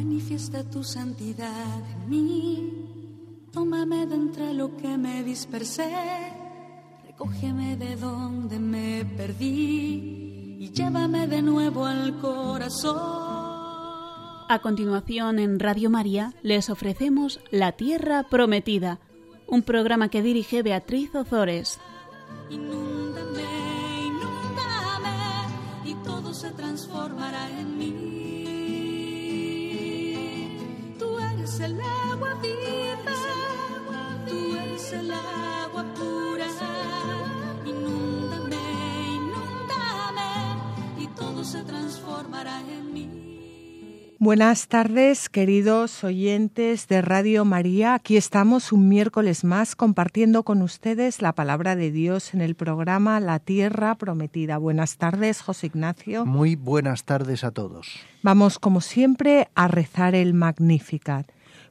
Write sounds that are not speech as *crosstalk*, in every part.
Manifiesta tu santidad en mí. Tómame de entre lo que me dispersé. Recógeme de donde me perdí y llévame de nuevo al corazón. A continuación, en Radio María, les ofrecemos La Tierra Prometida, un programa que dirige Beatriz Ozores. Inúndame, inúndame, y todo se transformará en mí. Eres el agua viva, tú eres el agua pura. Inúndame, inúndame, y todo se transformará en mí. Buenas tardes, queridos oyentes de Radio María. Aquí estamos un miércoles más compartiendo con ustedes la palabra de Dios en el programa La Tierra Prometida. Buenas tardes, José Ignacio. Muy buenas tardes a todos. Vamos, como siempre, a rezar el Magnificat.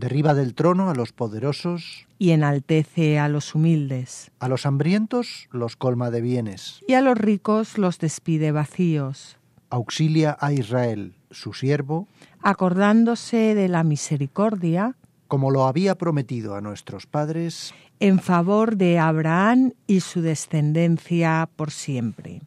Derriba del trono a los poderosos. Y enaltece a los humildes. A los hambrientos los colma de bienes. Y a los ricos los despide vacíos auxilia a Israel, su siervo, acordándose de la misericordia, como lo había prometido a nuestros padres, en favor de Abraham y su descendencia por siempre.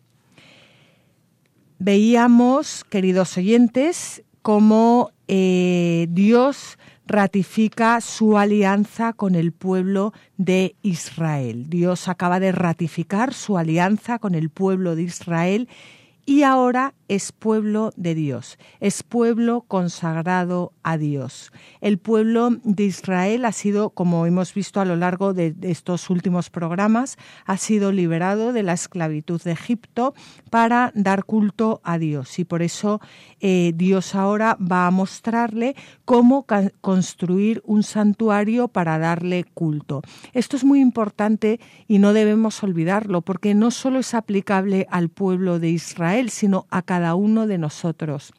Veíamos, queridos oyentes, cómo eh, Dios ratifica su alianza con el pueblo de Israel. Dios acaba de ratificar su alianza con el pueblo de Israel y ahora es pueblo de Dios, es pueblo consagrado a Dios. El pueblo de Israel ha sido, como hemos visto a lo largo de estos últimos programas, ha sido liberado de la esclavitud de Egipto para dar culto a Dios. Y por eso eh, Dios ahora va a mostrarle cómo construir un santuario para darle culto. Esto es muy importante y no debemos olvidarlo, porque no solo es aplicable al pueblo de Israel, sino a cada uno de nosotros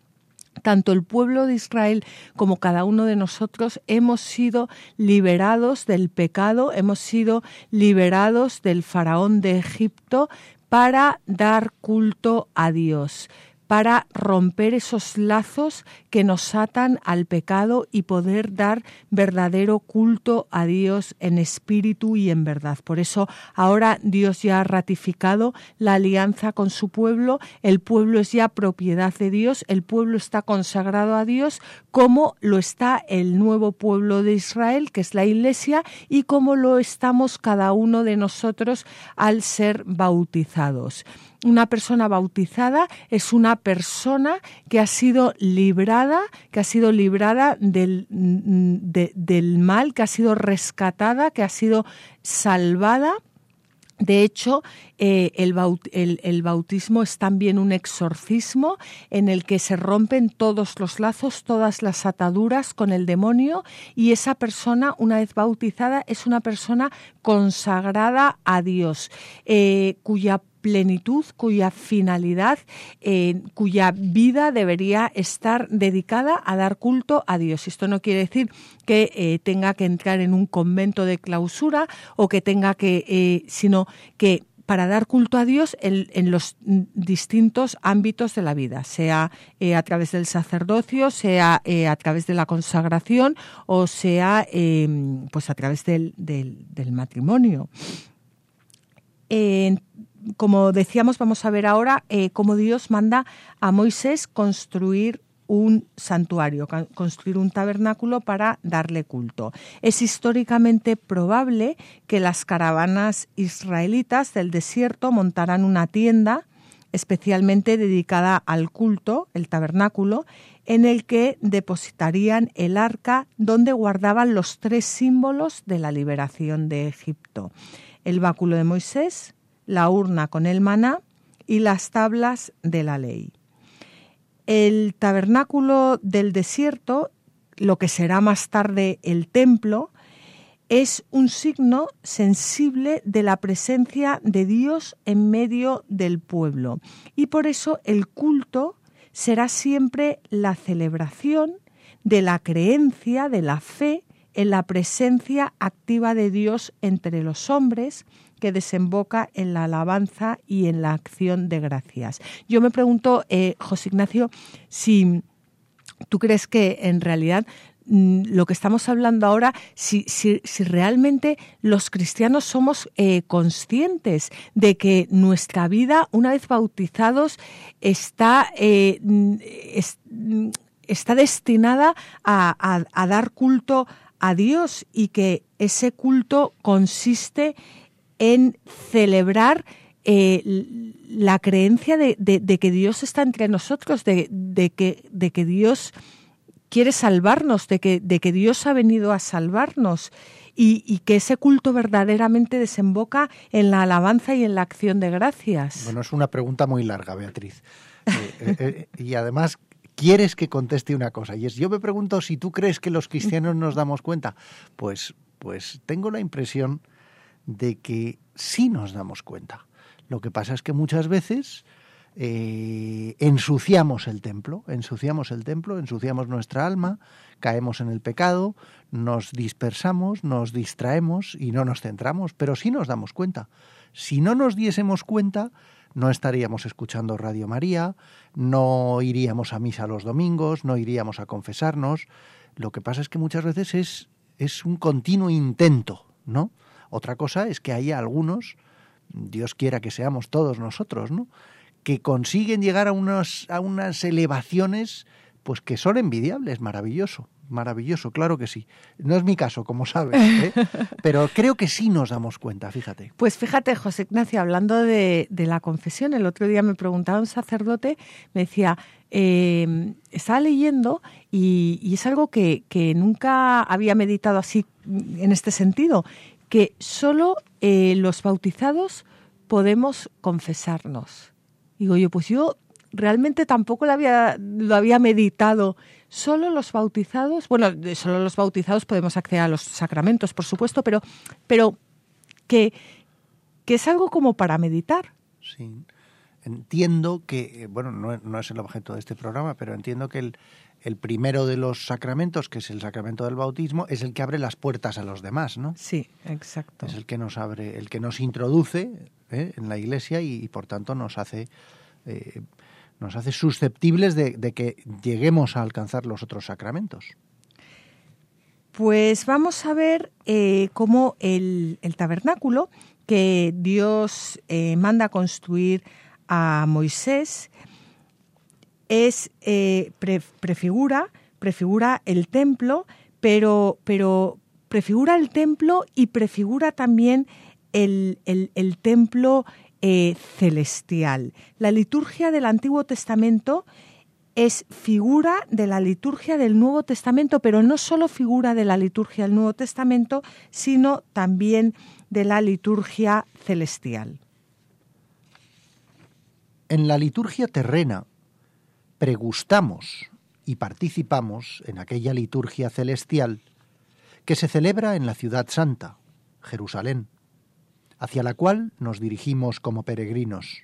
tanto el pueblo de Israel como cada uno de nosotros hemos sido liberados del pecado, hemos sido liberados del faraón de Egipto para dar culto a Dios para romper esos lazos que nos atan al pecado y poder dar verdadero culto a Dios en espíritu y en verdad. Por eso ahora Dios ya ha ratificado la alianza con su pueblo, el pueblo es ya propiedad de Dios, el pueblo está consagrado a Dios como lo está el nuevo pueblo de Israel, que es la Iglesia, y como lo estamos cada uno de nosotros al ser bautizados una persona bautizada es una persona que ha sido librada, que ha sido librada del, del mal, que ha sido rescatada, que ha sido salvada. De hecho, eh, el, el, bautismo es también un exorcismo en el que se rompen todos los lazos, todas las ataduras con el demonio y esa persona, una vez bautizada, es una persona consagrada a Dios, eh, cuya plenitud, cuya finalidad, eh, cuya vida debería estar dedicada a dar culto a Dios. Esto no quiere decir que eh, tenga que entrar en un convento de clausura o que tenga que, eh, sino que para dar culto a Dios en, los distintos ámbitos de la vida, sea a través del sacerdocio, sea a través de la consagración o sea pues a través del, del, del matrimonio como decíamos, vamos a ver ahora eh, cómo Dios manda a Moisés construir un santuario, construir un tabernáculo para darle culto. Es históricamente probable que las caravanas israelitas del desierto montaran una tienda especialmente dedicada al culto, el tabernáculo, en el que depositarían el arca donde guardaban los tres símbolos de la liberación de Egipto. El báculo de Moisés, la urna con el maná y las tablas de la ley. El tabernáculo del desierto lo que será más tarde el templo, es un signo sensible de la presencia de Dios en medio del pueblo. Y por eso el culto será siempre la celebración de la creencia, de la fe en la presencia activa de Dios entre los hombres que desemboca en la alabanza y en la acción de gracias. Yo me pregunto, eh, José Ignacio, si tú crees que en realidad mm, lo que estamos hablando ahora, si, si, realmente los cristianos somos eh, conscientes de que nuestra vida, una vez bautizados, está, eh, mm, mm, está destinada a, a, dar culto a Dios y que ese culto consiste en celebrar eh, la creencia de, que Dios está entre nosotros, de, que, Dios quiere salvarnos, de que, de que Dios ha venido a salvarnos y, que ese culto verdaderamente desemboca en la alabanza y en la acción de gracias. Bueno, es una pregunta muy larga, Beatriz. Eh, eh, y además quieres que conteste una cosa y es yo me pregunto si tú crees que los cristianos nos damos cuenta pues pues tengo la impresión de que sí nos damos cuenta. Lo que pasa es que muchas veces eh, ensuciamos el templo, ensuciamos el templo, ensuciamos nuestra alma, caemos en el pecado, nos dispersamos, nos distraemos y no nos centramos, pero sí nos damos cuenta. Si no nos diésemos cuenta, no estaríamos escuchando Radio María, no iríamos a misa los domingos, no iríamos a confesarnos. Lo que pasa es que muchas veces es, es un continuo intento, ¿no? Otra cosa es que hay algunos, Dios quiera que seamos todos nosotros, ¿no? que consiguen llegar a unas, a unas elevaciones pues que son envidiables, maravilloso, maravilloso, claro que sí. No es mi caso, como sabes, ¿eh? *laughs* pero creo que sí nos damos cuenta, fíjate. Pues fíjate, José Ignacio, hablando de, la confesión, el otro día me preguntaba un sacerdote, me decía, eh, estaba leyendo y, es algo que, que, nunca había meditado así en este sentido, que solo eh, los bautizados podemos confesarnos. Digo yo, pues yo realmente tampoco lo había, lo había meditado. Solo los bautizados, bueno, solo los bautizados podemos acceder a los sacramentos, por supuesto, pero, pero que, que es algo como para meditar. Sí. Entiendo que, bueno, no, no es el objeto de este programa, pero entiendo que el, el primero de los sacramentos, que es el sacramento del bautismo, es el que abre las puertas a los demás, ¿no? Sí, exacto. Es el que nos abre, el que nos introduce ¿eh? en la Iglesia y, por tanto nos hace eh, nos hace susceptibles de, que lleguemos a alcanzar los otros sacramentos. Pues vamos a ver eh, cómo el, tabernáculo que Dios manda construir a Moisés es eh, prefigura, prefigura el templo, pero, pero prefigura el templo y prefigura también el, templo eh, celestial. La liturgia del Antiguo Testamento es figura de la liturgia del Nuevo Testamento, pero no solo figura de la liturgia del Nuevo Testamento, sino también de la liturgia celestial. En la liturgia terrena pregustamos y participamos en aquella liturgia celestial que se celebra en la ciudad santa, Jerusalén, hacia la cual nos dirigimos como peregrinos,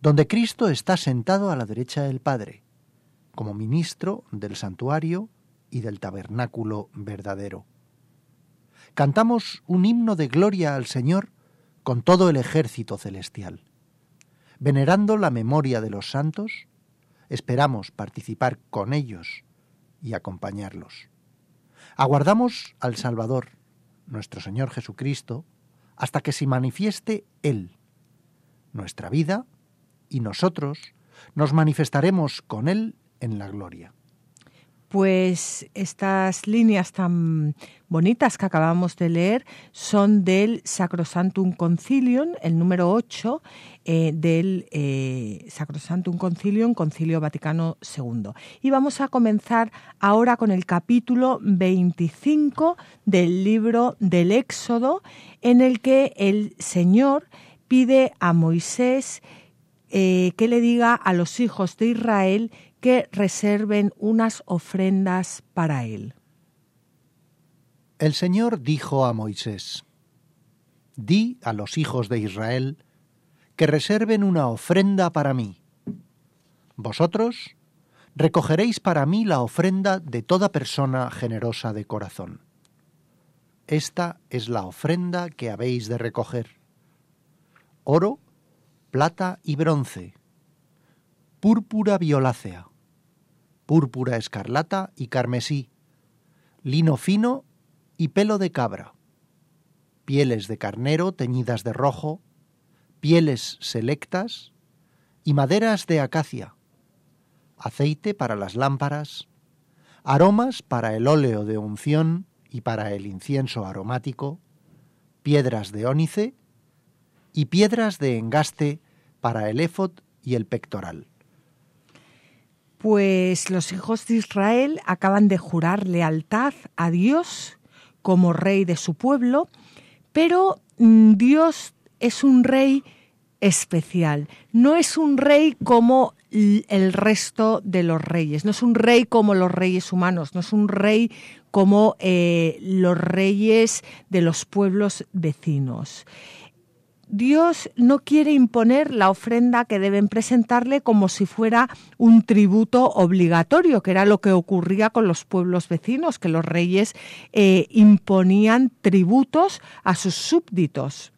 donde Cristo está sentado a la derecha del Padre, como ministro del santuario y del tabernáculo verdadero. Cantamos un himno de gloria al Señor con todo el ejército celestial, venerando la memoria de los santos esperamos participar con ellos y acompañarlos. Aguardamos al Salvador, nuestro Señor Jesucristo, hasta que se manifieste Él. Nuestra vida y nosotros nos manifestaremos con Él en la gloria pues estas líneas tan bonitas que acabamos de leer son del Sacrosantum Concilium, el número 8 eh, del eh, Sacrosantum Concilium, Concilio Vaticano II. Y vamos a comenzar ahora con el capítulo 25 del libro del Éxodo, en el que el Señor pide a Moisés eh, que le diga a los hijos de Israel que reserven unas ofrendas para él. El Señor dijo a Moisés, Di a los hijos de Israel que reserven una ofrenda para mí. Vosotros recogeréis para mí la ofrenda de toda persona generosa de corazón. Esta es la ofrenda que habéis de recoger. Oro, plata y bronce, púrpura violácea, púrpura escarlata y carmesí, lino fino y pelo de cabra, pieles de carnero teñidas de rojo, pieles selectas y maderas de acacia, aceite para las lámparas, aromas para el óleo de unción y para el incienso aromático, piedras de ónice y piedras de engaste para el éfod y el pectoral. Pues los hijos de Israel acaban de jurar lealtad a Dios como rey de su pueblo, pero mm, Dios es un rey especial, no es un rey como el resto de los reyes, no es un rey como los reyes humanos, no es un rey como eh, los reyes de los pueblos vecinos. Dios no quiere imponer la ofrenda que deben presentarle como si fuera un tributo obligatorio, que era lo que ocurría con los pueblos vecinos, que los reyes eh, imponían tributos a sus súbditos.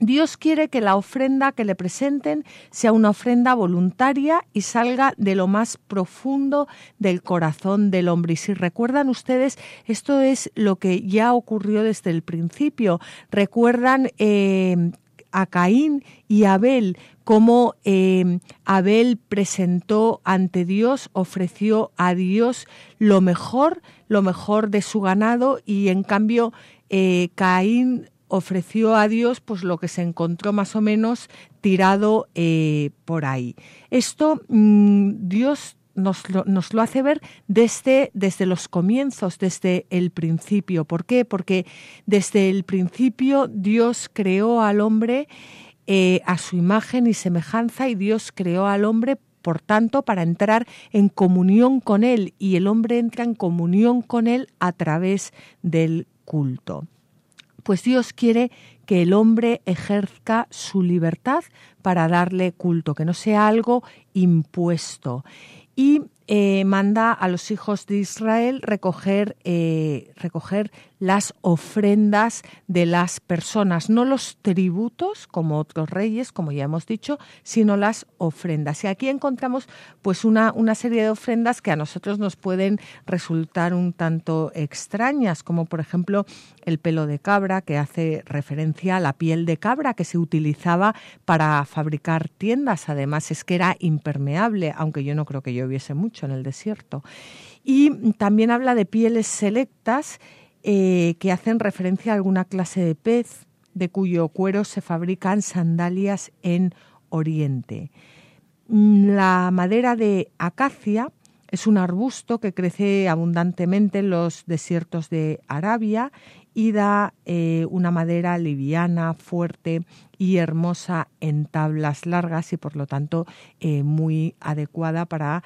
Dios quiere que la ofrenda que le presenten sea una ofrenda voluntaria y salga de lo más profundo del corazón del hombre. Y si recuerdan ustedes, esto es lo que ya ocurrió desde el principio. Recuerdan eh, a Caín y Abel, cómo eh, Abel presentó ante Dios, ofreció a Dios lo mejor, lo mejor de su ganado y en cambio eh, Caín ofreció a Dios pues lo que se encontró más o menos tirado eh, por ahí. Esto mm, Dios nos lo, hace ver desde, desde los comienzos, desde el principio. ¿Por qué? Porque desde el principio Dios creó al hombre eh, a su imagen y semejanza y Dios creó al hombre por tanto, para entrar en comunión con Él y el hombre entra en comunión con Él a través del culto. Pues Dios quiere que el hombre ejerza su libertad para darle culto, que no sea algo impuesto y eh, manda a los hijos de Israel recoger, eh, recoger las ofrendas de las personas, no los tributos como otros reyes, como ya hemos dicho, sino las ofrendas. Y aquí encontramos pues una, una serie de ofrendas que a nosotros nos pueden resultar un tanto extrañas, como por ejemplo el pelo de cabra, que hace referencia a la piel de cabra que se utilizaba para fabricar tiendas. Además es que era impermeable, aunque yo no creo que lloviese mucho en el desierto. Y también habla de pieles selectas eh, que hacen referencia a alguna clase de pez de cuyo cuero se fabrican sandalias en Oriente. La madera de acacia es un arbusto que crece abundantemente en los desiertos de Arabia y da eh, una madera liviana, fuerte y hermosa en tablas largas y por lo tanto eh, muy adecuada para,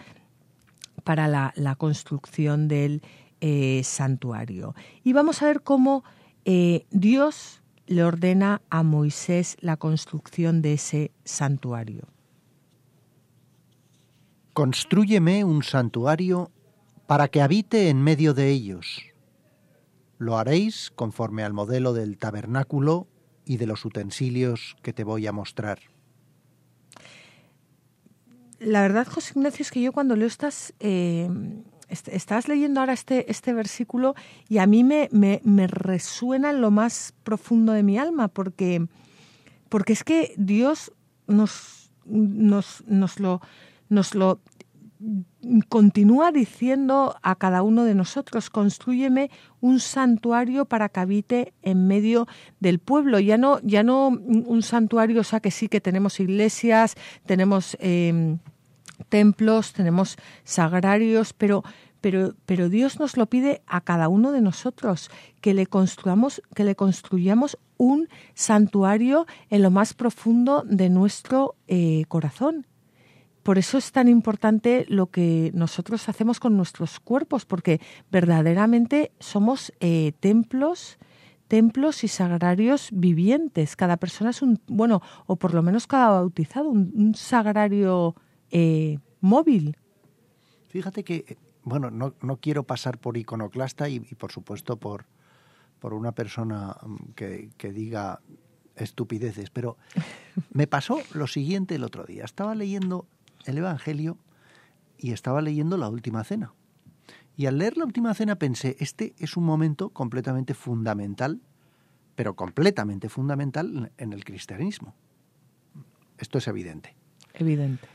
para la construcción del eh, santuario. Y vamos a ver cómo eh, Dios le ordena a Moisés la construcción de ese santuario. Constrúyeme un santuario para que habite en medio de ellos. Lo haréis conforme al modelo del tabernáculo y de los utensilios que te voy a mostrar. La verdad, José Ignacio, es que yo cuando leo estas eh, estás leyendo ahora este, este versículo y a mí me, me, resuena en lo más profundo de mi alma, porque, porque es que Dios nos, nos, nos, lo, nos lo continúa diciendo a cada uno de nosotros, construyeme un santuario para que habite en medio del pueblo. Ya no, ya no un santuario, o sea que sí que tenemos iglesias, tenemos eh, templos, tenemos sagrarios, pero, pero, pero Dios nos lo pide a cada uno de nosotros, que le construyamos, que le construyamos un santuario en lo más profundo de nuestro eh, corazón. Por eso es tan importante lo que nosotros hacemos con nuestros cuerpos, porque verdaderamente somos eh, templos templos y sagrarios vivientes. Cada persona es un, bueno, o por lo menos cada bautizado, un, sagrario eh, móvil. Fíjate que, eh, bueno, no, no quiero pasar por iconoclasta y, por supuesto por, por una persona mm, que, que diga estupideces, pero *laughs* me pasó lo siguiente el otro día. Estaba leyendo el Evangelio y estaba leyendo la Última Cena. Y al leer la Última Cena pensé, este es un momento completamente fundamental, pero completamente fundamental en el cristianismo. Esto es evidente. Evidente.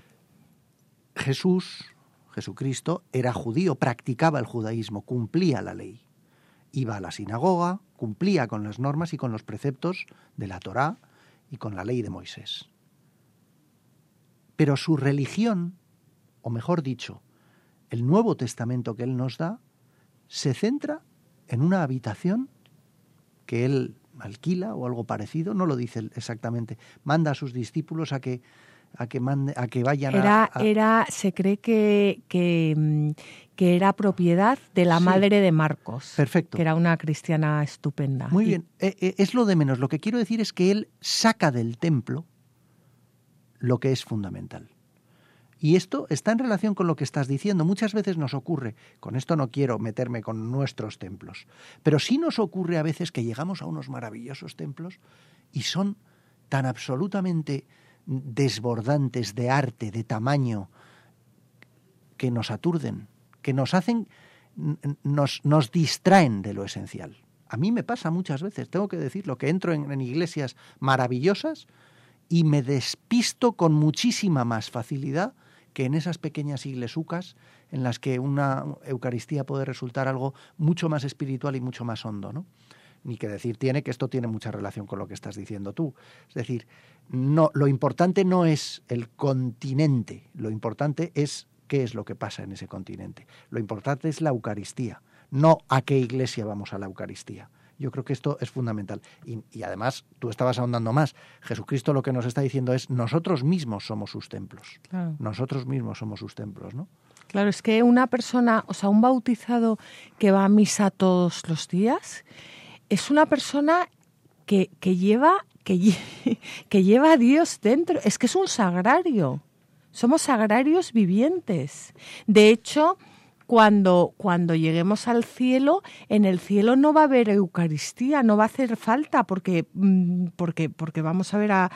Jesús, Jesucristo, era judío, practicaba el judaísmo, cumplía la ley. Iba a la sinagoga, cumplía con las normas y con los preceptos de la Torá y con la ley de Moisés. Pero su religión, o mejor dicho, el Nuevo Testamento que él nos da, se centra en una habitación que él alquila o algo parecido, no lo dice exactamente, manda a sus discípulos a que a que mande, a que vayan a, era se cree que, que, mm, que era propiedad de la madre de Marcos. Perfecto. Que era una cristiana estupenda. Muy bien, eh, eh, es lo de menos. Lo que quiero decir es que él saca del templo lo que es fundamental. Y esto está en relación con lo que estás diciendo. Muchas veces nos ocurre, con esto no quiero meterme con nuestros templos, pero sí nos ocurre a veces que llegamos a unos maravillosos templos y son tan absolutamente desbordantes de arte, de tamaño, que nos aturden, que nos hacen, nos, nos distraen de lo esencial. A mí me pasa muchas veces, tengo que decirlo, que entro en, iglesias maravillosas y me despisto con muchísima más facilidad que en esas pequeñas iglesucas en las que una Eucaristía puede resultar algo mucho más espiritual y mucho más hondo, ¿no? Ni que decir tiene que esto tiene mucha relación con lo que estás diciendo tú. Es decir, no, lo importante no es el continente, lo importante es qué es lo que pasa en ese continente. Lo importante es la Eucaristía, no a qué iglesia vamos a la Eucaristía. Yo creo que esto es fundamental. Y, además, tú estabas ahondando más. Jesucristo lo que nos está diciendo es, nosotros mismos somos sus templos. Nosotros mismos somos sus templos, ¿no? Claro, es que una persona, o sea, un bautizado que va a misa todos los días, es una persona que, que lleva que, *laughs* que lleva a Dios dentro. Es que es un sagrario. Somos sagrarios vivientes. De hecho, cuando, cuando lleguemos al cielo, en el cielo no va a haber Eucaristía, no va a hacer falta, porque, mm, porque, porque vamos a ver a,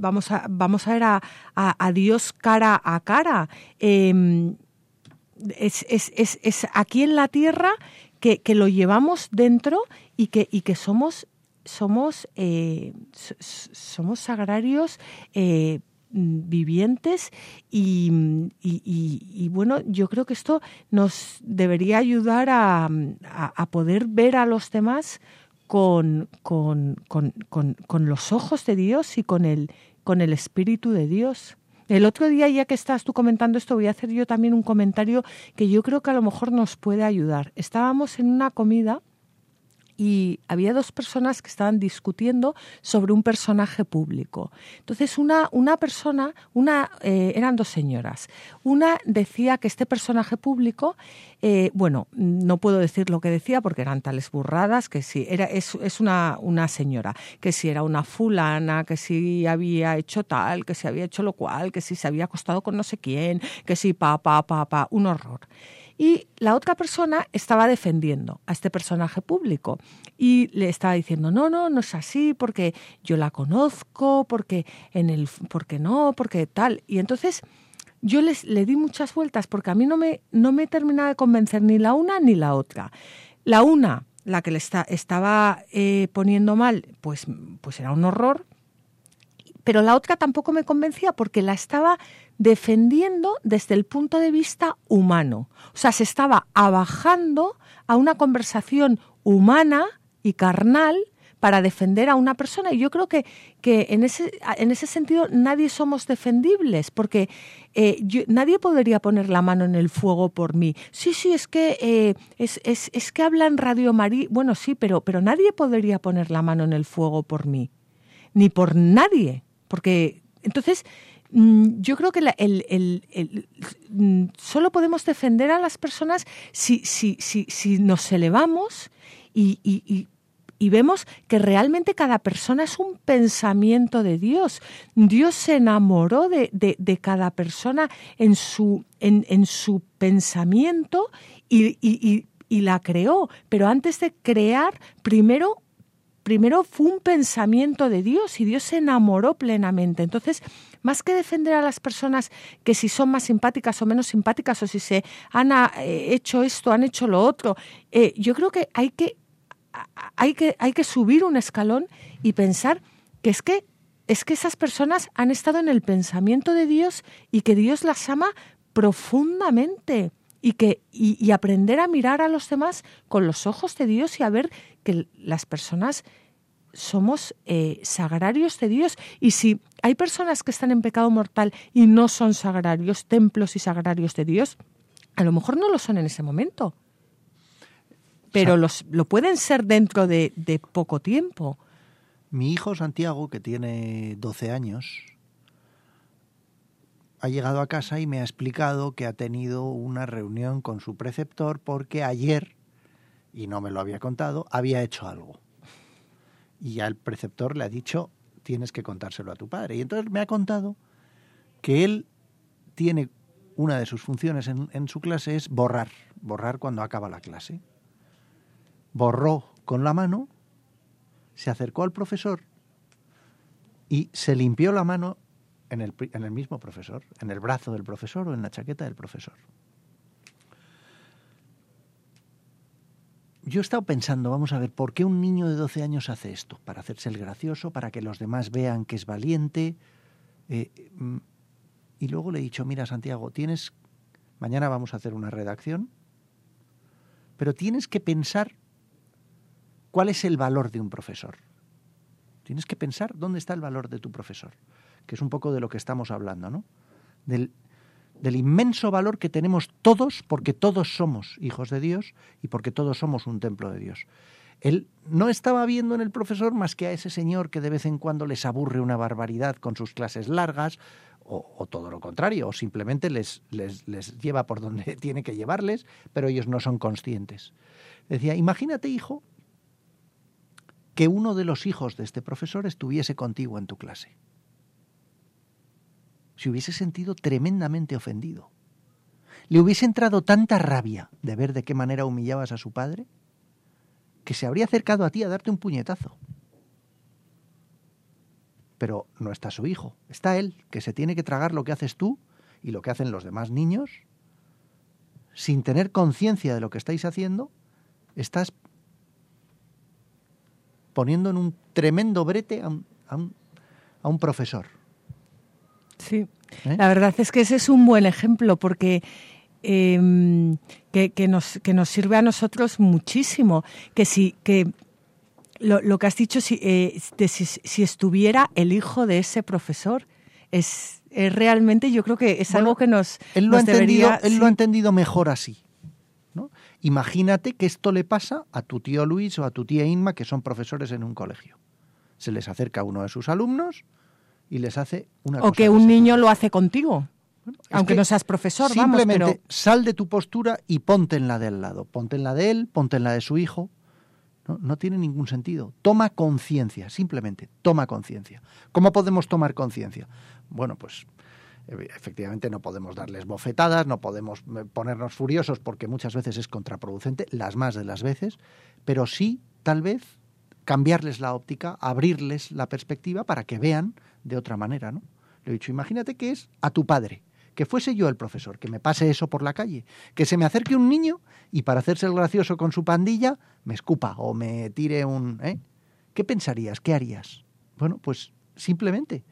vamos a, vamos a ver a, a, Dios cara a cara. Em, es, es, es, es, aquí en la tierra que, que, lo llevamos dentro y que, y que somos somos, eh, somos sagrarios eh, vivientes y, bueno, yo creo que esto nos debería ayudar a, poder ver a los demás con, con, los ojos de Dios y con el, con el Espíritu de Dios. El otro día, ya que estás tú comentando esto, voy a hacer yo también un comentario que yo creo que a lo mejor nos puede ayudar. Estábamos en una comida y había dos personas que estaban discutiendo sobre un personaje público. Entonces, una, una persona, una, eh, eran dos señoras. Una decía que este personaje público, eh, bueno, no puedo decir lo que decía porque eran tales burradas, que si era, es, una, una señora, que si era una fulana, que si había hecho tal, que si había hecho lo cual, que si se había acostado con no sé quién, que si pa, pa, pa, pa, un horror. Y la otra persona estaba defendiendo a este personaje público y le estaba diciendo, no, no, no es así, porque yo la conozco, porque en el, porque no, porque tal. Y entonces yo les, le di muchas vueltas porque a mí no me, no me terminaba de convencer ni la una ni la otra. La una, la que le está, estaba eh, poniendo mal, pues, pues era un horror, pero la otra tampoco me convencía porque la estaba defendiendo desde el punto de vista humano. O sea, se estaba abajando a una conversación humana y carnal para defender a una persona. Y yo creo que, que en, ese, en ese sentido nadie somos defendibles, porque eh, nadie podría poner la mano en el fuego por mí. Sí, sí, es que, eh, es, es, es, que habla en Radio María. Bueno, sí, pero, pero nadie podría poner la mano en el fuego por mí. Ni por nadie. Porque entonces mm, yo creo que mm, solo podemos defender a las personas si, nos elevamos y, vemos que realmente cada persona es un pensamiento de Dios. Dios se enamoró de, cada persona en su, en, en su pensamiento y, y, la creó. Pero antes de crear, primero primero fue un pensamiento de Dios y Dios se enamoró plenamente. Entonces, más que defender a las personas que si son más simpáticas o menos simpáticas o si se han eh, hecho esto, han hecho lo otro, eh, yo creo que hay que hay que, hay que subir un escalón y pensar que es que es que esas personas han estado en el pensamiento de Dios y que Dios las ama profundamente y que y, aprender a mirar a los demás con los ojos de Dios y a ver que las personas somos eh, sagrarios de Dios y si hay personas que están en pecado mortal y no son sagrarios, templos y sagrarios de Dios, a lo mejor no lo son en ese momento pero los, lo pueden ser dentro de, de poco tiempo. Mi hijo Santiago, que tiene 12 años, ha llegado a casa y me ha explicado que ha tenido una reunión con su preceptor porque ayer, y no me lo había contado, había hecho algo. Y ya el preceptor le ha dicho, tienes que contárselo a tu padre. Y entonces me ha contado que él tiene una de sus funciones en, en su clase es borrar, borrar cuando acaba la clase borró con la mano, se acercó al profesor y se limpió la mano en el, mismo profesor, en el brazo del profesor o en la chaqueta del profesor. Yo he estado pensando, vamos a ver, ¿por qué un niño de 12 años hace esto? Para hacerse el gracioso, para que los demás vean que es valiente. Eh, mm, y luego le he dicho, mira Santiago, tienes, mañana vamos a hacer una redacción, pero tienes que pensar ¿Cuál es el valor de un profesor? Tienes que pensar dónde está el valor de tu profesor, que es un poco de lo que estamos hablando, ¿no? Del, inmenso valor que tenemos todos, porque todos somos hijos de Dios y porque todos somos un templo de Dios. Él no estaba viendo en el profesor más que a ese señor que de vez en cuando les aburre una barbaridad con sus clases largas, o, o todo lo contrario, o simplemente les, les, les, lleva por donde *laughs* tiene que llevarles, pero ellos no son conscientes. Decía, imagínate, hijo, que uno de los hijos de este profesor estuviese contigo en tu clase. Se hubiese sentido tremendamente ofendido. Le hubiese entrado tanta rabia de ver de qué manera humillabas a su padre que se habría acercado a ti a darte un puñetazo. Pero no está su hijo, está él, que se tiene que tragar lo que haces tú y lo que hacen los demás niños, sin tener conciencia de lo que estáis haciendo, estás poniendo en un tremendo brete a un, a un, profesor. Sí, ¿Eh? la verdad es que ese es un buen ejemplo porque em, que, nos, que nos sirve a nosotros muchísimo. Que si, que lo, lo que has dicho, si, eh, si, si, estuviera el hijo de ese profesor, es, realmente yo creo que es algo que nos, él lo, ha entendido, él lo ha entendido mejor así. Imagínate que esto le pasa a tu tío Luis o a tu tía Inma, que son profesores en un colegio. Se les acerca uno de sus alumnos y les hace una o que un niño lo hace contigo. aunque no seas profesor, simplemente vamos, sal de tu postura y ponte en la del lado. Ponte en la de él, ponte en la de su hijo. No, no tiene ningún sentido. Toma conciencia, simplemente, toma conciencia. ¿Cómo podemos tomar conciencia? Bueno, pues Efectivamente no podemos darles bofetadas, no podemos eh, ponernos furiosos porque muchas veces es contraproducente, las más de las veces, pero sí, tal vez, cambiarles la óptica, abrirles la perspectiva para que vean de otra manera, ¿no? Le he dicho, imagínate que es a tu padre, que fuese yo el profesor, que me pase eso por la calle, que se me acerque un niño y para hacerse el gracioso con su pandilla me escupa o me tire un... ¿eh? ¿Qué pensarías? ¿Qué harías? Bueno, pues simplemente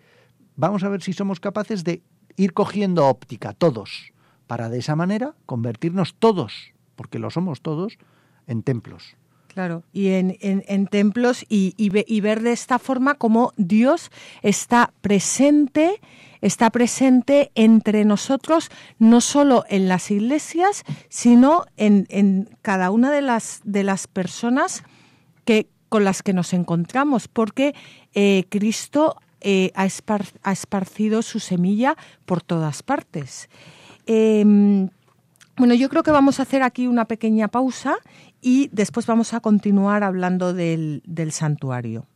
vamos a ver si somos capaces de ir cogiendo óptica todos, para de esa manera convertirnos todos, porque lo somos todos, en templos. Claro, y en, en, templos y, y, ver de esta forma cómo Dios está presente, está presente entre nosotros, no solo en las iglesias, sino en, en cada una de las, de las personas que, con las que nos encontramos, porque eh, Cristo eh, ha, esparcido su semilla por todas partes. Em, bueno, yo creo que vamos a hacer aquí una pequeña pausa y después vamos a continuar hablando del, del santuario.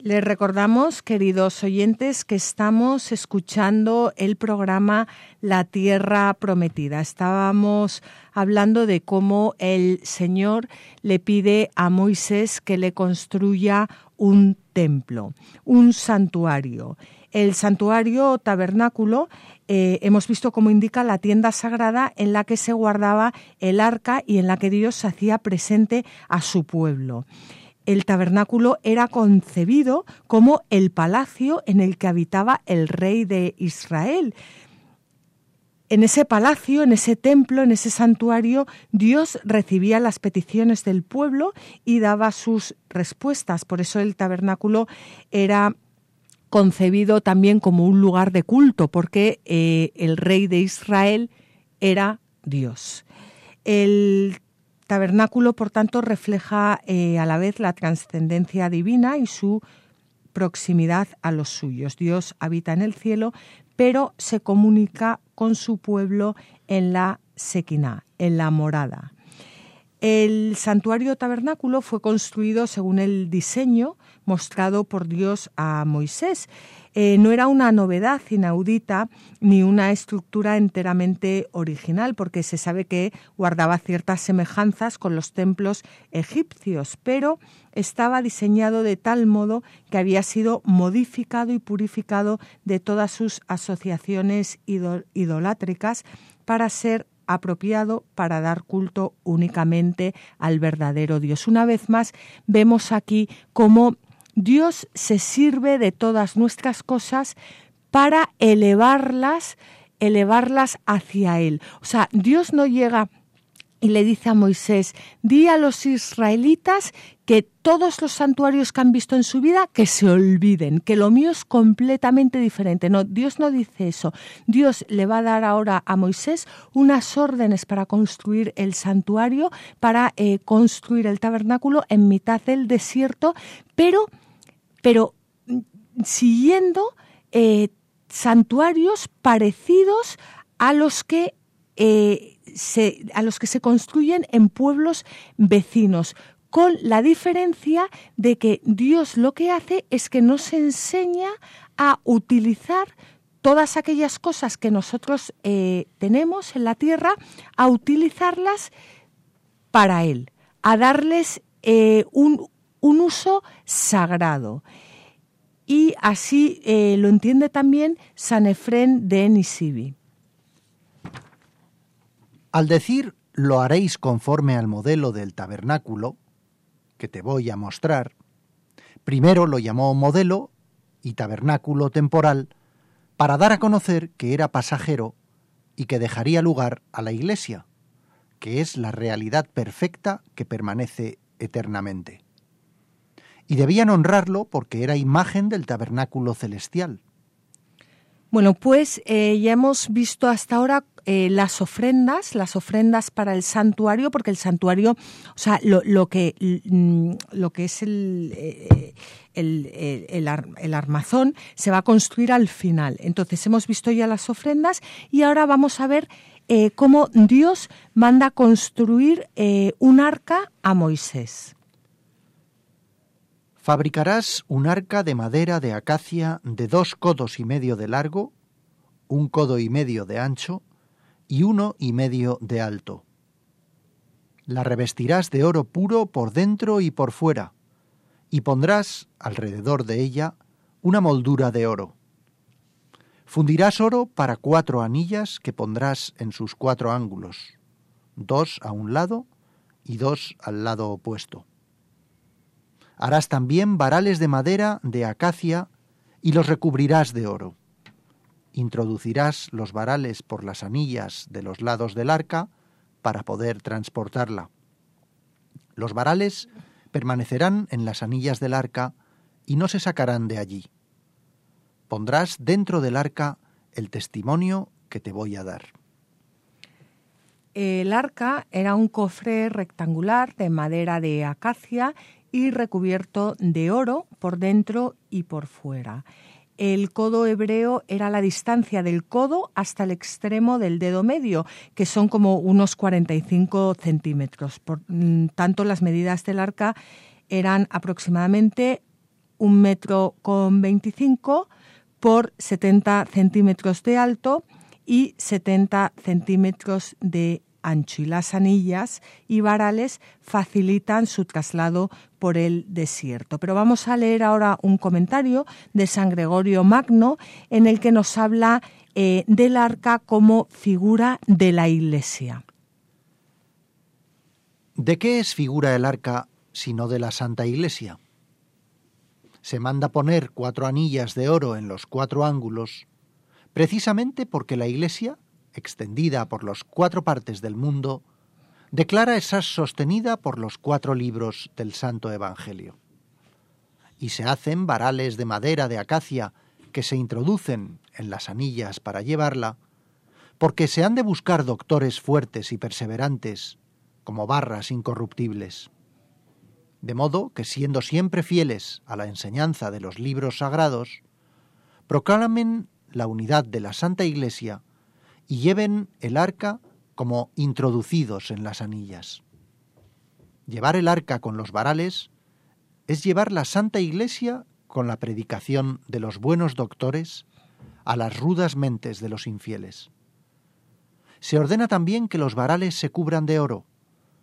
Les recordamos, queridos oyentes, que estamos escuchando el programa La Tierra Prometida. Estábamos hablando de cómo el Señor le pide a Moisés que le construya un templo, un santuario. El santuario tabernáculo eh, hemos visto cómo indica la tienda sagrada en la que se guardaba el arca y en la que Dios hacía presente a su pueblo el tabernáculo era concebido como el palacio en el que habitaba el rey de Israel. En ese palacio, en ese templo, en ese santuario, Dios recibía las peticiones del pueblo y daba sus respuestas. Por eso el tabernáculo era concebido también como un lugar de culto, porque eh, el rey de Israel era Dios. El tabernáculo, por tanto, refleja eh, a la vez la trascendencia divina y su proximidad a los suyos. Dios habita en el cielo, pero se comunica con su pueblo en la sequina, en la morada. El santuario tabernáculo fue construido según el diseño mostrado por Dios a Moisés. Eh, no era una novedad inaudita ni una estructura enteramente original, porque se sabe que guardaba ciertas semejanzas con los templos egipcios, pero estaba diseñado de tal modo que había sido modificado y purificado de todas sus asociaciones idolátricas para ser apropiado para dar culto únicamente al verdadero Dios. Una vez más, vemos aquí cómo Dios se sirve de todas nuestras cosas para elevarlas, elevarlas hacia Él. O sea, Dios no llega y le dice a Moisés, di a los israelitas que todos los santuarios que han visto en su vida, que se olviden, que lo mío es completamente diferente. No, Dios no dice eso. Dios le va a dar ahora a Moisés unas órdenes para construir el santuario, para eh, construir el tabernáculo en mitad del desierto, pero, pero mm, siguiendo eh, santuarios parecidos a los que eh, a los que se construyen en pueblos vecinos, con la diferencia de que Dios lo que hace es que nos enseña a utilizar todas aquellas cosas que nosotros eh, tenemos en la tierra, a utilizarlas para Él, a darles un, uso sagrado. Y así eh, lo entiende también San Efrén de Nisibi. Al decir lo haréis conforme al modelo del tabernáculo, que te voy a mostrar, primero lo llamó modelo y tabernáculo temporal para dar a conocer que era pasajero y que dejaría lugar a la iglesia, que es la realidad perfecta que permanece eternamente. Y debían honrarlo porque era imagen del tabernáculo celestial. Bueno, pues eh, ya hemos visto hasta ahora eh, las ofrendas, las ofrendas para el santuario, porque el santuario, o sea, lo, que, mm, lo que es eh, el, el, armazón se va a construir al final. Entonces hemos visto ya las ofrendas y ahora vamos a ver cómo Dios manda construir un arca a Moisés. Fabricarás un arca de madera de acacia de dos codos y medio de largo, un codo y medio de ancho y uno y medio de alto. La revestirás de oro puro por dentro y por fuera, y pondrás alrededor de ella una moldura de oro. Fundirás oro para cuatro anillas que pondrás en sus cuatro ángulos, dos a un lado y dos al lado opuesto. Harás también varales de madera de acacia y los recubrirás de oro introducirás los varales por las anillas de los lados del arca para poder transportarla. Los varales permanecerán en las anillas del arca y no se sacarán de allí. Pondrás dentro del arca el testimonio que te voy a dar. El arca era un cofre rectangular de madera de acacia y recubierto de oro por dentro y por fuera. el codo hebreo era la distancia del codo hasta el extremo del dedo medio, que son como unos 45 centímetros. Por mm, tanto, las medidas del arca eran aproximadamente un metro con 25 por 70 centímetros de alto y 70 centímetros de ancho y las anillas y varales facilitan su traslado por el desierto. Pero vamos a leer ahora un comentario de San Gregorio Magno en el que nos habla eh, del arca como figura de la Iglesia. ¿De qué es figura el arca sino de la Santa Iglesia? Se manda poner cuatro anillas de oro en los cuatro ángulos, precisamente porque la Iglesia extendida por las cuatro partes del mundo, declara estar sostenida por los cuatro libros del Santo Evangelio. Y se hacen varales de madera de acacia que se introducen en las anillas para llevarla, porque se han de buscar doctores fuertes y perseverantes, como barras incorruptibles. De modo que, siendo siempre fieles a la enseñanza de los libros sagrados, proclamen la unidad de la Santa Iglesia y lleven el arca como introducidos en las anillas. Llevar el arca con los varales es llevar la Santa Iglesia con la predicación de los buenos doctores a las rudas mentes de los infieles. Se ordena también que los varales se cubran de oro,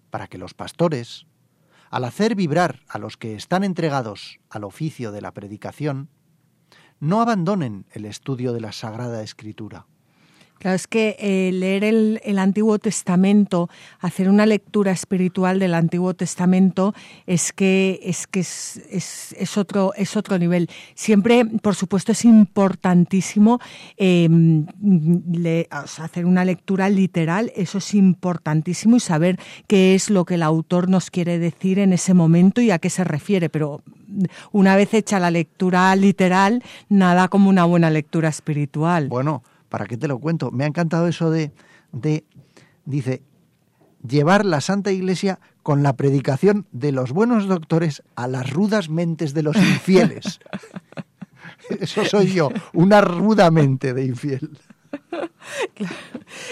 para que los pastores, al hacer vibrar a los que están entregados al oficio de la predicación, no abandonen el estudio de la Sagrada Escritura. Claro, es que eh, leer el, Antiguo Testamento, hacer una lectura espiritual del Antiguo Testamento, es que es que es, otro es otro nivel. Siempre, por supuesto, es importantísimo em, hacer una lectura literal. Eso es importantísimo y saber qué es lo que el autor nos quiere decir en ese momento y a qué se refiere. Pero una vez hecha la lectura literal, nada como una buena lectura espiritual. Bueno. ¿Para qué te lo cuento? Me ha encantado eso de, de, dice, llevar la Santa Iglesia con la predicación de los buenos doctores a las rudas mentes de los infieles. *laughs* Eso soy yo, una ruda mente de infiel.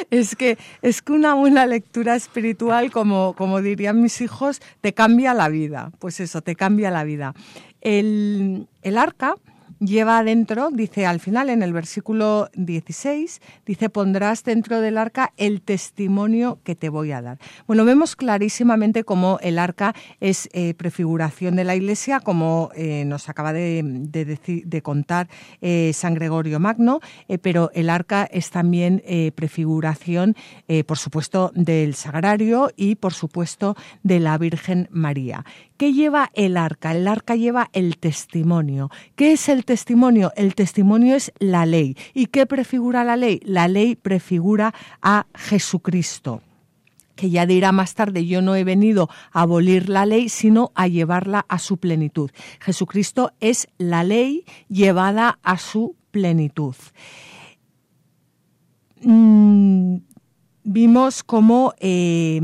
Es que es que una buena lectura espiritual, como, como dirían mis hijos, te cambia la vida. Pues eso, te cambia la vida. El, el arca lleva adentro, dice al final en el versículo 16, dice, pondrás dentro del arca el testimonio que te voy a dar. Bueno, vemos clarísimamente cómo el arca es eh, prefiguración de la iglesia, como eh, nos acaba de, de, contar eh, San Gregorio Magno, pero el arca es también prefiguración, por supuesto, del sagrario y, por supuesto, de la Virgen María. ¿Qué lleva el arca? El arca lleva el testimonio. ¿Qué es el testimonio? El testimonio es la ley. ¿Y qué prefigura la ley? La ley prefigura a Jesucristo que ya dirá más tarde, yo no he venido a abolir la ley, sino a llevarla a su plenitud. Jesucristo es la ley llevada a su plenitud. Mm, vimos cómo eh,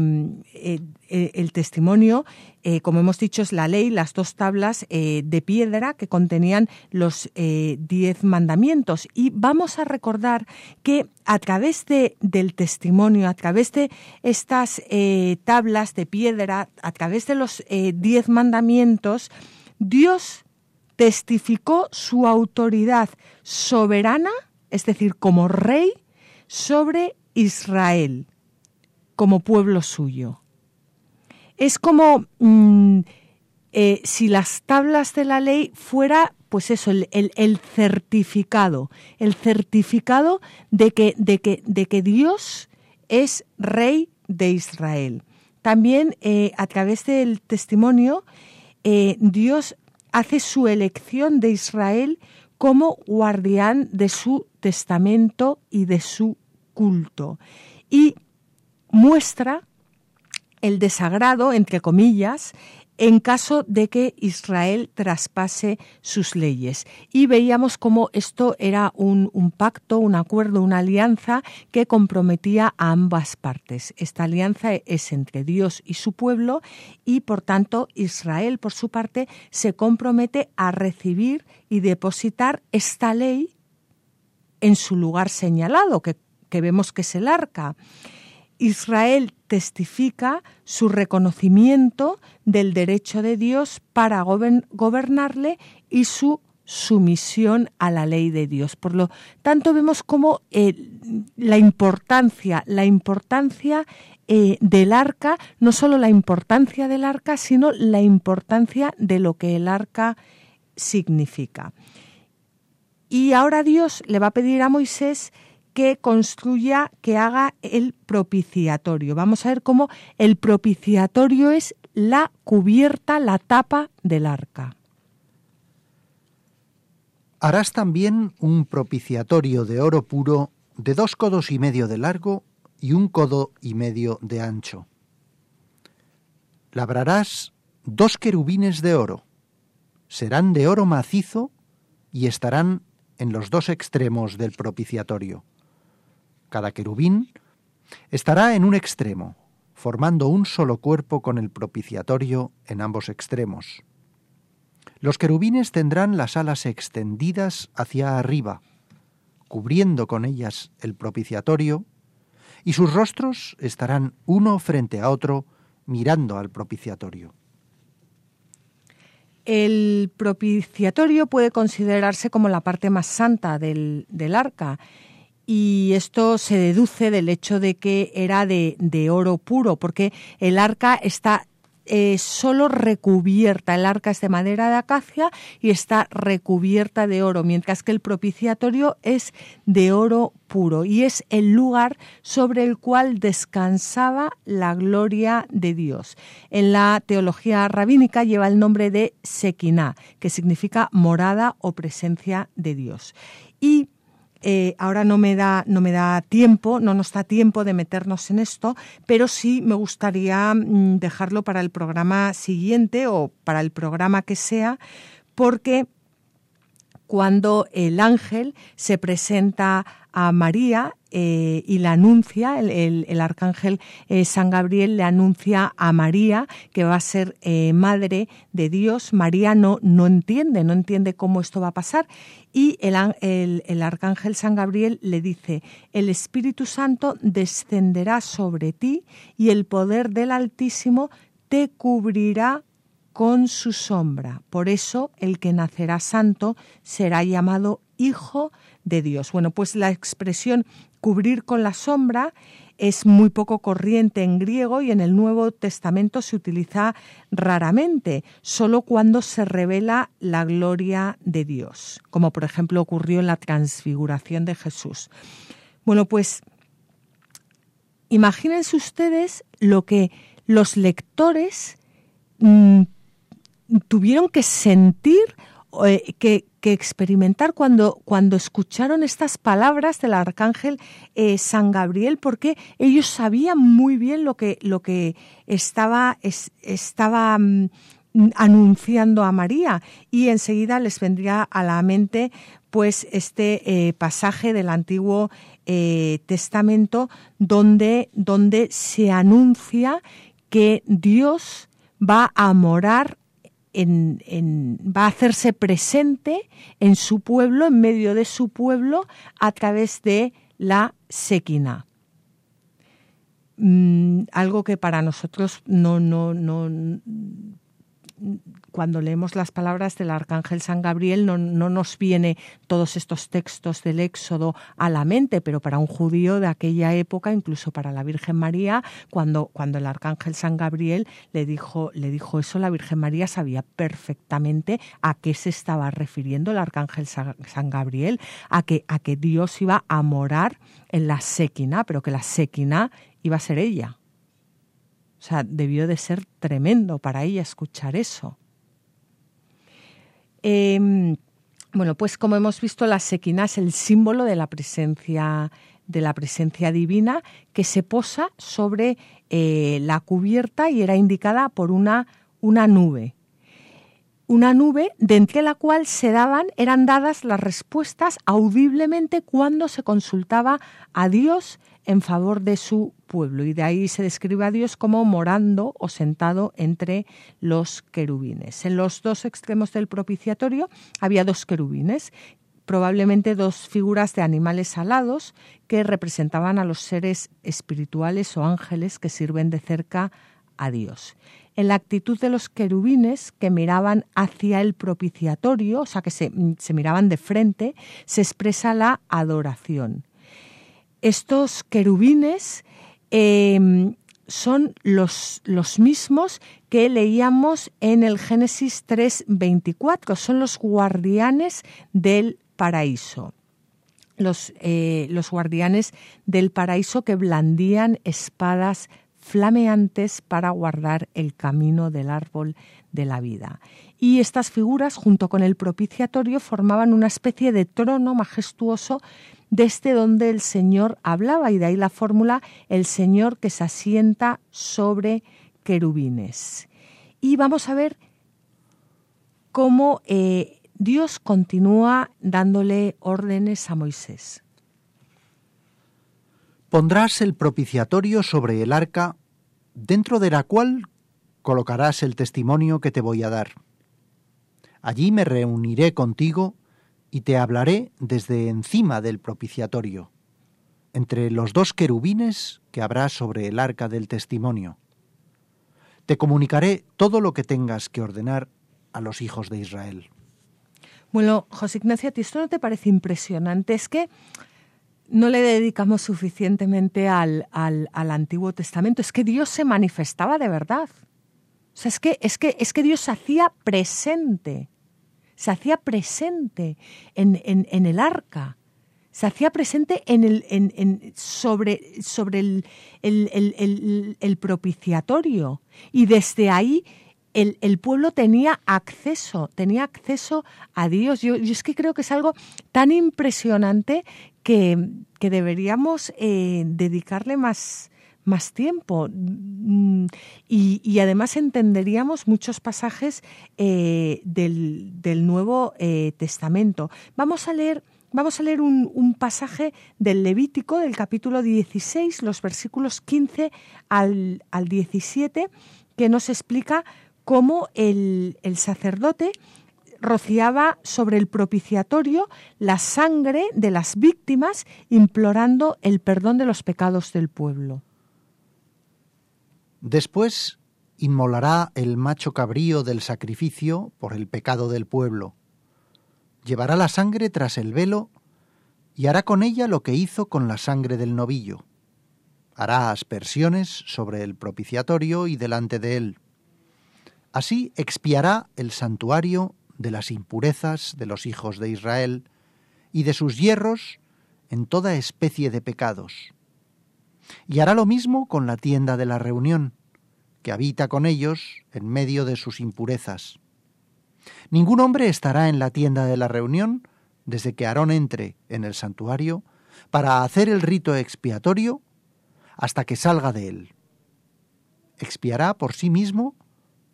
eh, el testimonio eh, como hemos dicho, es la ley, las dos tablas eh, de piedra que contenían los eh, diez mandamientos. Y vamos a recordar que a través de, del testimonio, a través de estas tablas de piedra, a través de los diez mandamientos, Dios testificó su autoridad soberana, es decir, como rey, sobre Israel, como pueblo suyo es como mm, eh, si las tablas de la ley fuera, pues eso, el, certificado, el certificado de que, de, que, de que Dios es rey de Israel. También eh, a través del testimonio, eh, Dios hace su elección de Israel como guardián de su testamento y de su culto. Y muestra el desagrado, entre comillas, en caso de que Israel traspase sus leyes. Y veíamos cómo esto era un, pacto, un acuerdo, una alianza que comprometía a ambas partes. Esta alianza es entre Dios y su pueblo y, por tanto, Israel, por su parte, se compromete a recibir y depositar esta ley en su lugar señalado, que, vemos que es el arca. Israel testifica su reconocimiento del derecho de Dios para gobernarle y su sumisión a la ley de Dios. Por lo tanto, vemos como eh, la importancia, la importancia eh, del arca, no solo la importancia del arca, sino la importancia de lo que el arca significa. Y ahora Dios le va a pedir a Moisés que construya, que haga el propiciatorio. Vamos a ver cómo el propiciatorio es la cubierta, la tapa del arca. Harás también un propiciatorio de oro puro de dos codos y medio de largo y un codo y medio de ancho. Labrarás dos querubines de oro. Serán de oro macizo y estarán en los dos extremos del propiciatorio. Cada querubín estará en un extremo, formando un solo cuerpo con el propiciatorio en ambos extremos. Los querubines tendrán las alas extendidas hacia arriba, cubriendo con ellas el propiciatorio, y sus rostros estarán uno frente a otro, mirando al propiciatorio. El propiciatorio puede considerarse como la parte más santa del, del arca y esto se deduce del hecho de que era de, oro puro, porque el arca está eh, solo recubierta, el arca es de madera de acacia y está recubierta de oro, mientras que el propiciatorio es de oro puro y es el lugar sobre el cual descansaba la gloria de Dios. En la teología rabínica lleva el nombre de Sequiná, que significa morada o presencia de Dios. Y eh, ahora no me da no me da tiempo, no nos da tiempo de meternos en esto, pero sí me gustaría mm, dejarlo para el programa siguiente o para el programa que sea, porque cuando el ángel se presenta a María eh, y la anuncia, el, arcángel eh, San Gabriel le anuncia a María que va a ser eh, madre de Dios. María no, no entiende, no entiende cómo esto va a pasar. Y el, el arcángel San Gabriel le dice, el Espíritu Santo descenderá sobre ti y el poder del Altísimo te cubrirá con su sombra. Por eso el que nacerá santo será llamado Hijo de Dios. Bueno, pues la expresión cubrir con la sombra es muy poco corriente en griego y en el Nuevo Testamento se utiliza raramente, solo cuando se revela la gloria de Dios, como por ejemplo ocurrió en la transfiguración de Jesús. Bueno, pues imagínense ustedes lo que los lectores mm, tuvieron que sentir, eh, que, experimentar cuando, cuando escucharon estas palabras del arcángel eh, San Gabriel, porque ellos sabían muy bien lo que, lo que estaba, estaba mm, anunciando a María. Y enseguida les vendría a la mente pues este eh, pasaje del Antiguo Testamento donde, donde se anuncia que Dios va a morar va a hacerse presente en su pueblo, en medio de su pueblo, a través de la sequina. Mm, algo que para nosotros no, no, no, cuando leemos las palabras del arcángel San Gabriel no, nos viene todos estos textos del Éxodo a la mente, pero para un judío de aquella época, incluso para la Virgen María, cuando, cuando el arcángel San Gabriel le dijo, eso, la Virgen María sabía perfectamente a qué se estaba refiriendo el arcángel San Gabriel, a que, a que Dios iba a morar en la séquina, pero que la séquina iba a ser ella. O sea, debió de ser tremendo para ella escuchar eso. Em, bueno, pues como hemos visto, la sequina es el símbolo de la presencia de la presencia divina que se posa sobre eh, la cubierta y era indicada por una una nube. Una nube de entre la cual se daban, eran dadas las respuestas audiblemente cuando se consultaba a Dios en favor de su pueblo. Y de ahí se describe a Dios como morando o sentado entre los querubines. En los dos extremos del propiciatorio había dos querubines probablemente dos figuras de animales alados que representaban a los seres espirituales o ángeles que sirven de cerca a Dios. En la actitud de los querubines que miraban hacia el propiciatorio, o sea que se, miraban de frente, se expresa la adoración. Estos querubines em, son los, los, mismos que leíamos en el Génesis 3:24, son los guardianes del paraíso. Los, eh, los guardianes del paraíso que blandían espadas flameantes para guardar el camino del árbol de la vida. Y estas figuras, junto con el propiciatorio, formaban una especie de trono majestuoso desde donde el Señor hablaba, y de ahí la fórmula, el Señor que se asienta sobre querubines. Y vamos a ver cómo eh, Dios continúa dándole órdenes a Moisés. Pondrás el propiciatorio sobre el arca, dentro de la cual colocarás el testimonio que te voy a dar. Allí me reuniré contigo y te hablaré desde encima del propiciatorio, entre los dos querubines que habrá sobre el arca del testimonio. Te comunicaré todo lo que tengas que ordenar a los hijos de Israel. Bueno, José Ignacio, ¿a ti esto no te parece impresionante? Es que no le dedicamos suficientemente al, al, Antiguo Testamento. Es que Dios se manifestaba de verdad. O sea, es que, es que, es que Dios hacía presente. Se hacía presente en, en, el arca. Se hacía presente en el, en, sobre, sobre el, el, el propiciatorio. Y desde ahí el, pueblo tenía acceso, tenía acceso a Dios. Yo, es que creo que es algo tan impresionante que, deberíamos eh, dedicarle más, más tiempo mm, y, además entenderíamos muchos pasajes eh, del, Nuevo eh, Testamento. Vamos a leer, vamos a leer un, un, pasaje del Levítico del capítulo 16, los versículos 15 al, al 17, que nos explica cómo el, sacerdote rociaba sobre el propiciatorio la sangre de las víctimas, implorando el perdón de los pecados del pueblo. Después inmolará el macho cabrío del sacrificio por el pecado del pueblo. Llevará la sangre tras el velo y hará con ella lo que hizo con la sangre del novillo. Hará aspersiones sobre el propiciatorio y delante de él Así expiará el santuario de las impurezas de los hijos de Israel y de sus hierros en toda especie de pecados. Y hará lo mismo con la tienda de la reunión, que habita con ellos en medio de sus impurezas. Ningún hombre estará en la tienda de la reunión desde que Aarón entre en el santuario para hacer el rito expiatorio hasta que salga de él. Expiará por sí mismo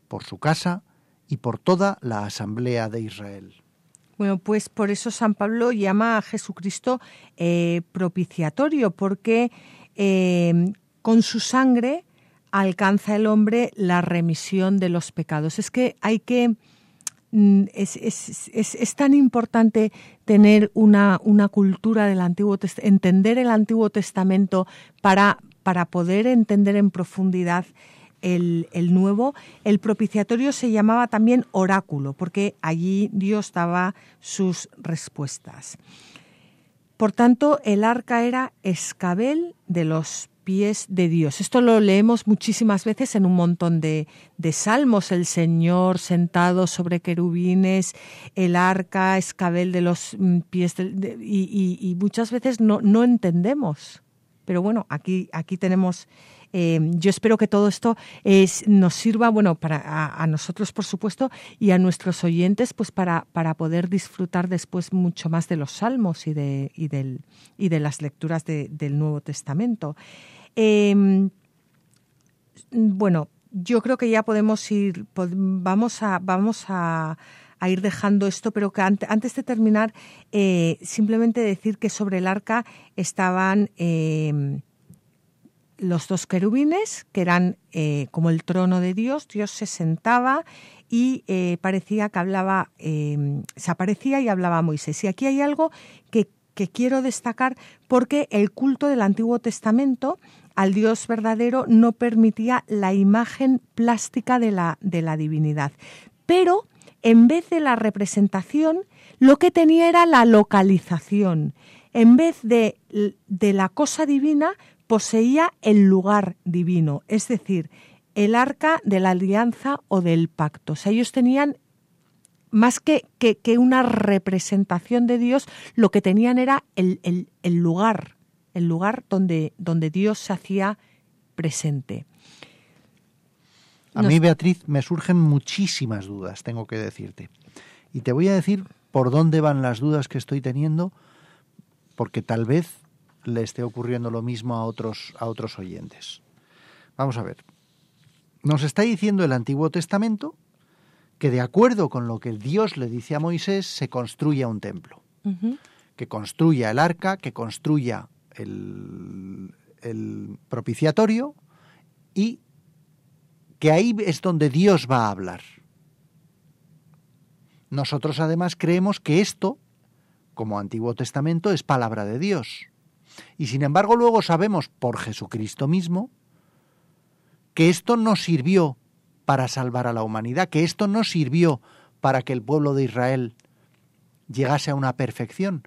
por su casa y por toda la asamblea de Israel. Bueno, pues por eso San Pablo llama a Jesucristo eh, propiciatorio, porque eh, con su sangre alcanza el hombre la remisión de los pecados. Es que hay que... Mm, es, es, tan importante tener una, una cultura del Antiguo Testamento, entender el Antiguo Testamento para, para poder entender en profundidad el, nuevo, el propiciatorio se llamaba también oráculo, porque allí Dios daba sus respuestas. Por tanto, el arca era escabel de los pies de Dios. Esto lo leemos muchísimas veces en un montón de, salmos. El Señor sentado sobre querubines, el arca, escabel de los mm, pies de, y, muchas veces no, no entendemos. Pero bueno, aquí, aquí tenemos eh, yo espero que todo esto nos sirva, bueno, para a, nosotros, por supuesto, y a nuestros oyentes, pues para, para poder disfrutar después mucho más de los salmos y de, y del, y de las lecturas del Nuevo Testamento. Em, bueno, yo creo que ya podemos ir, vamos a, vamos a, ir dejando esto, pero que antes de terminar, eh, simplemente decir que sobre el arca estaban em, los dos querubines, que eran eh, como el trono de Dios, Dios se sentaba y eh, parecía que hablaba, em, se aparecía y hablaba a Moisés. Y aquí hay algo que, que quiero destacar porque el culto del Antiguo Testamento al Dios verdadero no permitía la imagen plástica de la, de la divinidad. Pero en vez de la representación, lo que tenía era la localización. En vez de, de la cosa divina, poseía el lugar divino, es decir, el arca de la alianza o del pacto. O sea, ellos tenían más que, que, una representación de Dios, lo que tenían era el, el, el lugar el lugar donde, donde Dios se hacía presente. A mí, Beatriz, me surgen muchísimas dudas, tengo que decirte. Y te voy a decir por dónde van las dudas que estoy teniendo, porque tal vez le esté ocurriendo lo mismo a otros, a otros oyentes. Vamos a ver. Nos está diciendo el Antiguo Testamento que de acuerdo con lo que Dios le dice a Moisés, se construya un templo. Que construya el arca, que construya el, propiciatorio y que ahí es donde Dios va a hablar. Nosotros además creemos que esto, como Antiguo Testamento, es palabra de Dios. Y sin embargo luego sabemos por Jesucristo mismo que esto no sirvió para salvar a la humanidad, que esto no sirvió para que el pueblo de Israel llegase a una perfección,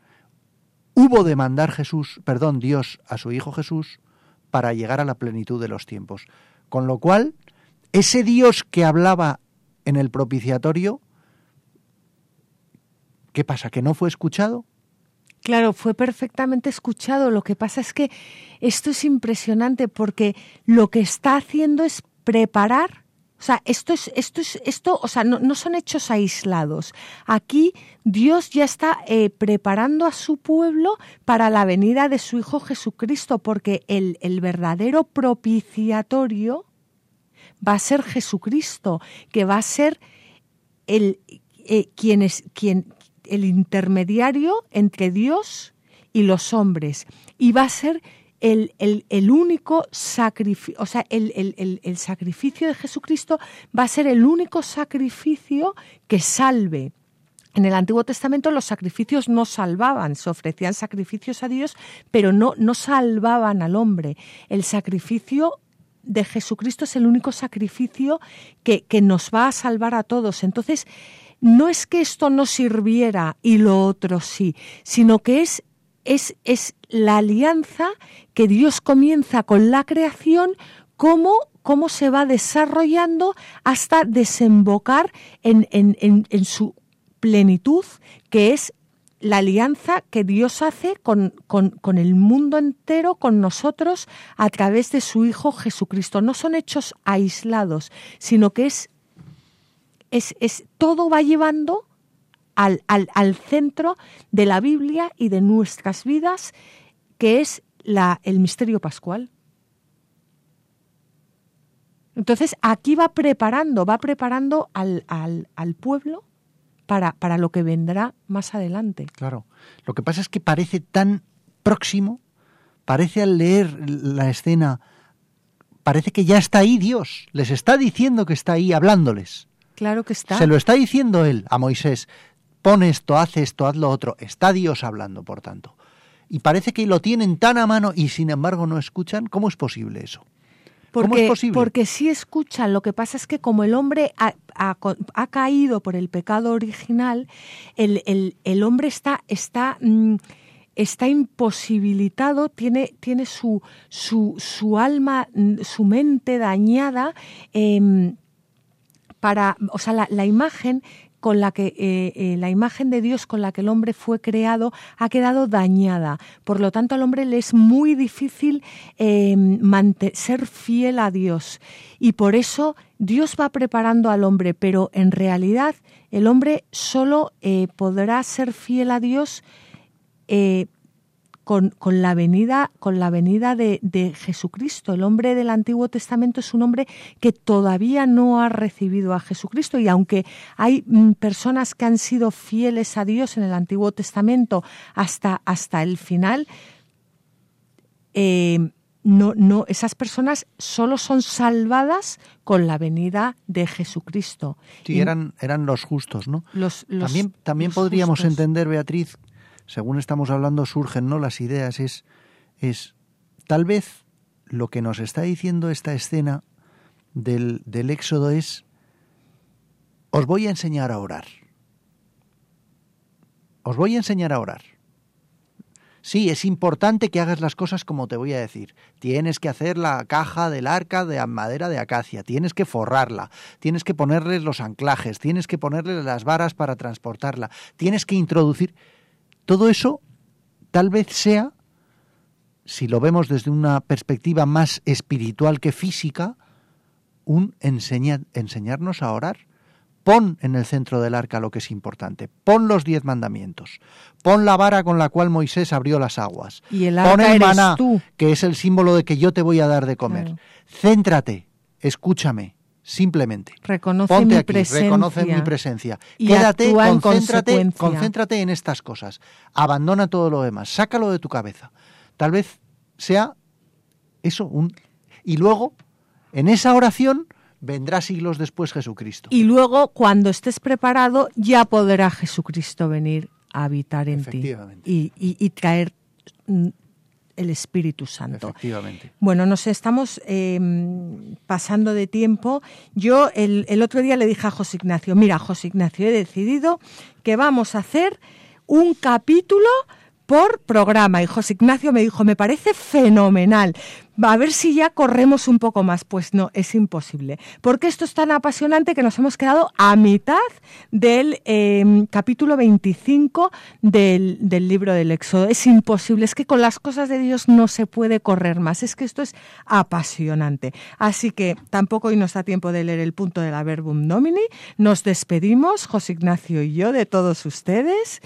hubo de mandar Jesús, perdón, Dios a su Hijo Jesús para llegar a la plenitud de los tiempos. Con lo cual, ese Dios que hablaba en el propiciatorio, ¿qué pasa? ¿Que no fue escuchado? Claro, fue perfectamente escuchado. Lo que pasa es que esto es impresionante porque lo que está haciendo es preparar o sea, esto es, esto es, esto, o sea, no, son hechos aislados. Aquí Dios ya está eh, preparando a su pueblo para la venida de su Hijo Jesucristo, porque el, el verdadero propiciatorio va a ser Jesucristo, que va a ser el, eh, quien es, quien, el intermediario entre Dios y los hombres. Y va a ser el, único sacrificio, o sea, el, sacrificio de Jesucristo va a ser el único sacrificio que salve. En el Antiguo Testamento los sacrificios no salvaban, se ofrecían sacrificios a Dios, pero no, no salvaban al hombre. El sacrificio de Jesucristo es el único sacrificio que, que nos va a salvar a todos. Entonces, no es que esto no sirviera y lo otro sí, sino que es es, la alianza que Dios comienza con la creación, cómo, cómo se va desarrollando hasta desembocar en, en, su plenitud, que es la alianza que Dios hace con, con, el mundo entero, con nosotros, a través de su Hijo Jesucristo. No son hechos aislados, sino que es, es, es todo va llevando al, al, centro de la Biblia y de nuestras vidas, que es la, el misterio pascual. Entonces aquí va preparando, va preparando al, al, al pueblo para, para, lo que vendrá más adelante. Claro. Lo que pasa es que parece tan próximo, parece al leer la escena, parece que ya está ahí Dios, les está diciendo que está ahí hablándoles. Claro que está. Se lo está diciendo él a Moisés pon esto, haz esto, haz lo otro. Está Dios hablando, por tanto. Y parece que lo tienen tan a mano y sin embargo no escuchan. ¿Cómo es posible eso? Porque, ¿Cómo es posible? Porque sí escuchan. Lo que pasa es que como el hombre ha, caído por el pecado original, el, hombre está, está, mm, está imposibilitado, tiene, tiene su, su, su, alma, mm, su mente dañada. Em, para, o sea, la, imagen con la que eh, eh, la imagen de Dios con la que el hombre fue creado ha quedado dañada. Por lo tanto, al hombre le es muy difícil em, ser fiel a Dios. Y por eso Dios va preparando al hombre, pero en realidad el hombre solo eh, podrá ser fiel a Dios con, con, la venida, con la venida de, de, Jesucristo. El hombre del Antiguo Testamento es un hombre que todavía no ha recibido a Jesucristo y aunque hay mm, personas que han sido fieles a Dios en el Antiguo Testamento hasta, hasta el final, eh, no, no, esas personas solo son salvadas con la venida de Jesucristo. Sí, eran, eran los justos, ¿no? también también podríamos entender, Beatriz, según estamos hablando, surgen ¿no? las ideas, es, es tal vez lo que nos está diciendo esta escena del, del Éxodo es, os voy a enseñar a orar. Os voy a enseñar a orar. Sí, es importante que hagas las cosas como te voy a decir. Tienes que hacer la caja del arca de madera de acacia, tienes que forrarla, tienes que ponerles los anclajes, tienes que ponerles las varas para transportarla, tienes que introducir... Todo eso tal vez sea, si lo vemos desde una perspectiva más espiritual que física, un enseñarnos a orar. Pon en el centro del arca lo que es importante. Pon los diez mandamientos. Pon la vara con la cual Moisés abrió las aguas. Y el Pon el maná, que es el símbolo de que yo te voy a dar de comer. Céntrate, escúchame, simplemente. Reconoce mi presencia. Reconoce mi presencia. Quédate, concéntrate, concéntrate en estas cosas. Abandona todo lo demás. Sácalo de tu cabeza. Tal vez sea eso un y luego en esa oración vendrá siglos después Jesucristo. Y luego, cuando estés preparado, ya podrá Jesucristo venir a habitar en ti y, y, traer mm, el Espíritu Santo. Efectivamente. Bueno, nos estamos em, pasando de tiempo. Yo el, el, otro día le dije a José Ignacio, mira, José Ignacio, he decidido que vamos a hacer un capítulo por programa. Y José Ignacio me dijo, me parece fenomenal a ver si ya corremos un poco más. Pues no, es imposible. Porque esto es tan apasionante que nos hemos quedado a mitad del em, capítulo 25 del, del, libro del Éxodo. Es imposible, es que con las cosas de Dios no se puede correr más. Es que esto es apasionante. Así que tampoco hoy nos da tiempo de leer el punto de la Verbum Domini. Nos despedimos, José Ignacio y yo, de todos ustedes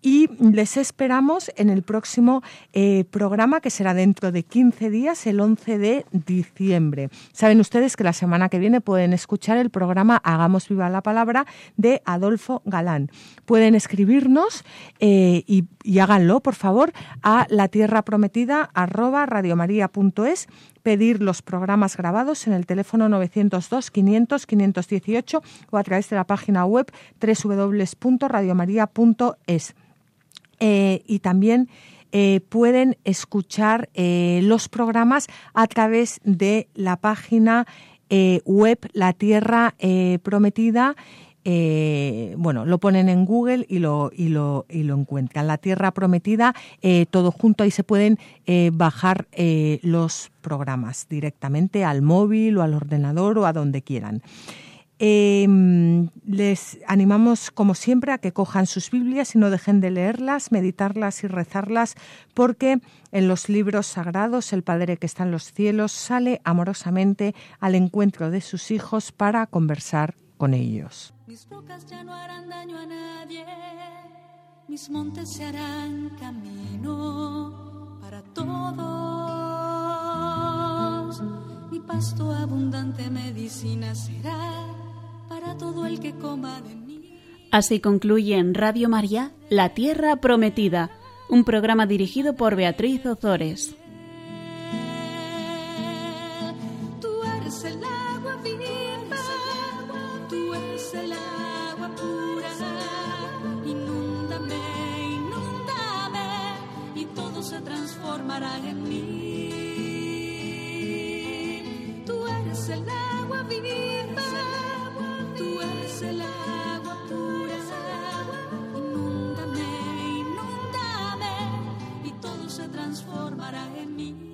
y les esperamos en el próximo eh, programa que será dentro de 15 días, el 11 de diciembre. Saben ustedes que la semana que viene pueden escuchar el programa Hagamos viva la palabra de Adolfo Galán. Pueden escribirnos eh, y, háganlo, por favor, a la tierra prometida pedir los programas grabados en el teléfono 902 500 518 o a través de la página web www.radiomaria.es. Eh, y también eh, pueden escuchar eh, los programas a través de la página web La Tierra Prometida. bueno, lo ponen en Google y lo, y lo, y lo encuentran. La Tierra Prometida, todo junto, ahí se pueden bajar los programas directamente al móvil o al ordenador o a donde quieran. Em, les animamos, como siempre, a que cojan sus Biblias y no dejen de leerlas, meditarlas y rezarlas, porque en los libros sagrados el Padre que está en los cielos sale amorosamente al encuentro de sus hijos para conversar con ellos. Mis rocas ya no harán daño a nadie, mis montes se harán camino para todos. Mi pasto abundante medicina será Así concluye en Radio María La Tierra Prometida, un programa dirigido por Beatriz Ozores. Tú eres el agua viva, tú eres el agua pura. Inúndame, inúndame, y todo se transformará en mí. Tú eres el agua transformará en mí.